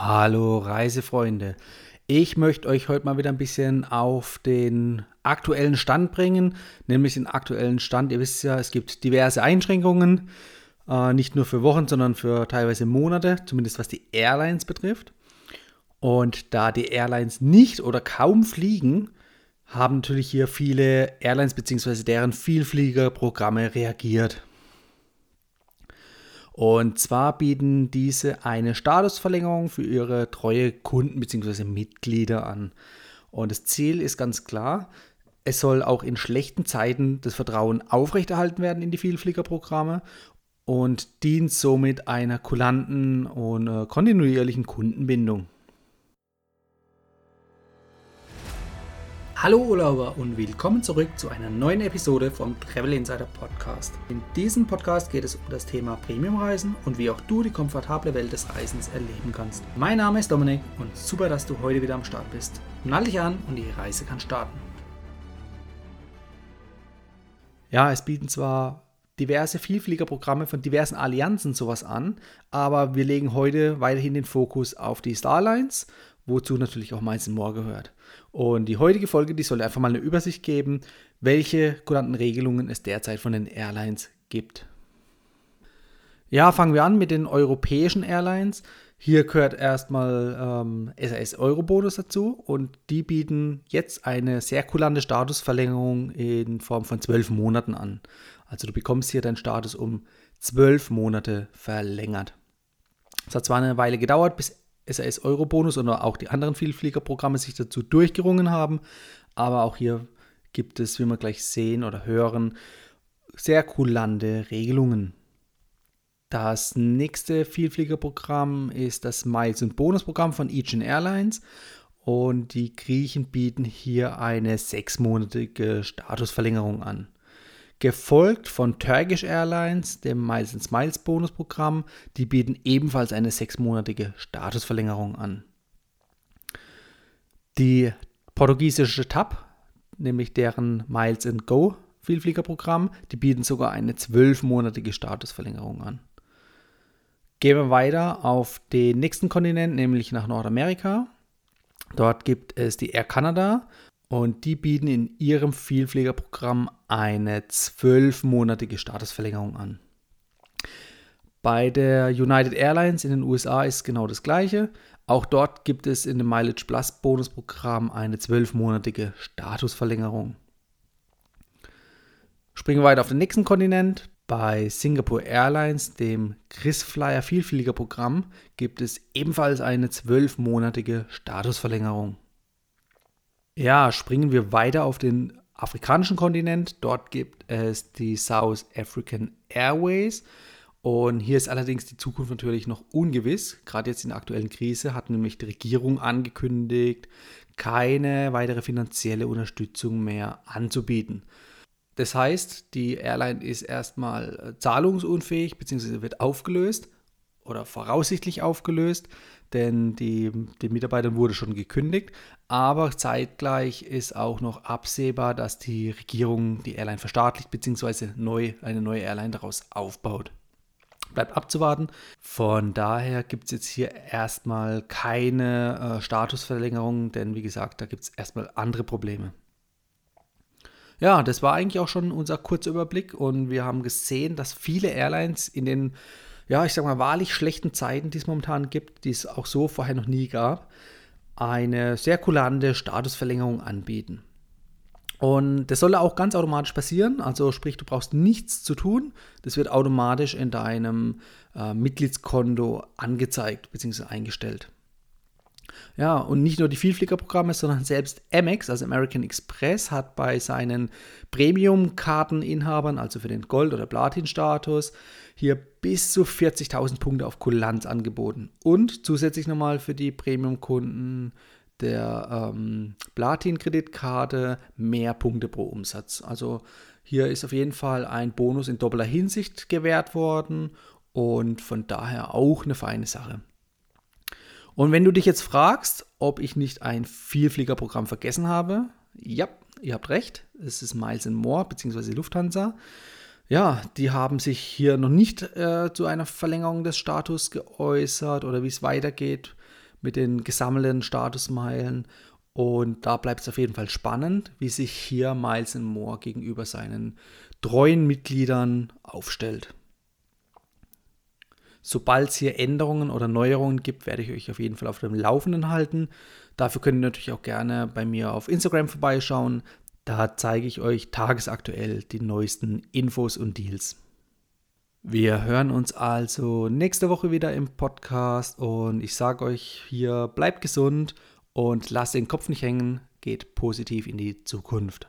Hallo Reisefreunde. Ich möchte euch heute mal wieder ein bisschen auf den aktuellen Stand bringen, nämlich den aktuellen Stand. Ihr wisst ja, es gibt diverse Einschränkungen, äh, nicht nur für Wochen, sondern für teilweise Monate, zumindest was die Airlines betrifft. Und da die Airlines nicht oder kaum fliegen, haben natürlich hier viele Airlines bzw. deren Vielfliegerprogramme reagiert. Und zwar bieten diese eine Statusverlängerung für ihre treue Kunden bzw. Mitglieder an. Und das Ziel ist ganz klar, es soll auch in schlechten Zeiten das Vertrauen aufrechterhalten werden in die Vielfliegerprogramme und dient somit einer kulanten und äh, kontinuierlichen Kundenbindung. Hallo Urlauber und willkommen zurück zu einer neuen Episode vom Travel Insider Podcast. In diesem Podcast geht es um das Thema Premiumreisen und wie auch du die komfortable Welt des Reisens erleben kannst. Mein Name ist Dominik und super, dass du heute wieder am Start bist. Nall dich an und die Reise kann starten. Ja, es bieten zwar diverse Vielfliegerprogramme von diversen Allianzen sowas an, aber wir legen heute weiterhin den Fokus auf die Starlines wozu natürlich auch Miles More gehört. Und die heutige Folge, die soll einfach mal eine Übersicht geben, welche kulanten Regelungen es derzeit von den Airlines gibt. Ja, fangen wir an mit den europäischen Airlines. Hier gehört erstmal ähm, SAS Eurobonus dazu und die bieten jetzt eine sehr kulante Statusverlängerung in Form von zwölf Monaten an. Also du bekommst hier deinen Status um zwölf Monate verlängert. Es hat zwar eine Weile gedauert, bis SAS Eurobonus oder auch die anderen Vielfliegerprogramme sich dazu durchgerungen haben. Aber auch hier gibt es, wie wir gleich sehen oder hören, sehr kulante Regelungen. Das nächste Vielfliegerprogramm ist das Miles- und Bonusprogramm von Aegean Airlines. Und die Griechen bieten hier eine sechsmonatige Statusverlängerung an gefolgt von Turkish Airlines, dem Miles and Smiles Bonusprogramm. Die bieten ebenfalls eine sechsmonatige Statusverlängerung an. Die portugiesische TAP, nämlich deren Miles and Go Vielfliegerprogramm, die bieten sogar eine zwölfmonatige Statusverlängerung an. Gehen wir weiter auf den nächsten Kontinent, nämlich nach Nordamerika. Dort gibt es die Air Canada und die bieten in ihrem Vielfliegerprogramm eine zwölfmonatige Statusverlängerung an. Bei der United Airlines in den USA ist genau das gleiche. Auch dort gibt es in dem Mileage Plus Bonusprogramm eine zwölfmonatige Statusverlängerung. Springen wir weiter auf den nächsten Kontinent. Bei Singapore Airlines, dem KrisFlyer Vielfliegerprogramm, gibt es ebenfalls eine zwölfmonatige Statusverlängerung. Ja, springen wir weiter auf den afrikanischen Kontinent. Dort gibt es die South African Airways. Und hier ist allerdings die Zukunft natürlich noch ungewiss. Gerade jetzt in der aktuellen Krise hat nämlich die Regierung angekündigt, keine weitere finanzielle Unterstützung mehr anzubieten. Das heißt, die Airline ist erstmal zahlungsunfähig bzw. wird aufgelöst oder voraussichtlich aufgelöst denn die, den Mitarbeitern wurde schon gekündigt. Aber zeitgleich ist auch noch absehbar, dass die Regierung die Airline verstaatlicht bzw. Neu, eine neue Airline daraus aufbaut. Bleibt abzuwarten. Von daher gibt es jetzt hier erstmal keine äh, Statusverlängerung, denn wie gesagt, da gibt es erstmal andere Probleme. Ja, das war eigentlich auch schon unser kurzer Überblick und wir haben gesehen, dass viele Airlines in den ja, ich sag mal, wahrlich schlechten Zeiten, die es momentan gibt, die es auch so vorher noch nie gab, eine sehr kulante Statusverlängerung anbieten. Und das soll auch ganz automatisch passieren. Also sprich, du brauchst nichts zu tun. Das wird automatisch in deinem äh, Mitgliedskonto angezeigt bzw. eingestellt. Ja, und nicht nur die Vielfliegerprogramme, sondern selbst Amex, also American Express, hat bei seinen Premium-Karteninhabern, also für den Gold- oder Platin-Status, hier bis zu 40.000 Punkte auf Kulanz angeboten. Und zusätzlich nochmal für die Premium-Kunden der ähm, Platin-Kreditkarte mehr Punkte pro Umsatz. Also hier ist auf jeden Fall ein Bonus in doppelter Hinsicht gewährt worden und von daher auch eine feine Sache. Und wenn du dich jetzt fragst, ob ich nicht ein Vielfliegerprogramm vergessen habe, ja, ihr habt recht, es ist Miles More bzw. Lufthansa. Ja, die haben sich hier noch nicht äh, zu einer Verlängerung des Status geäußert oder wie es weitergeht. mit den gesammelten Statusmeilen. Und da bleibt es auf jeden Fall spannend, wie sich hier Miles Moore gegenüber seinen treuen Mitgliedern aufstellt. Sobald es hier Änderungen oder Neuerungen gibt, werde ich euch auf jeden Fall auf dem Laufenden halten. Dafür könnt ihr natürlich auch gerne bei mir auf Instagram vorbeischauen. Da zeige ich euch tagesaktuell die neuesten Infos und Deals. Wir hören uns also nächste Woche wieder im Podcast und ich sage euch hier, bleibt gesund und lasst den Kopf nicht hängen, geht positiv in die Zukunft.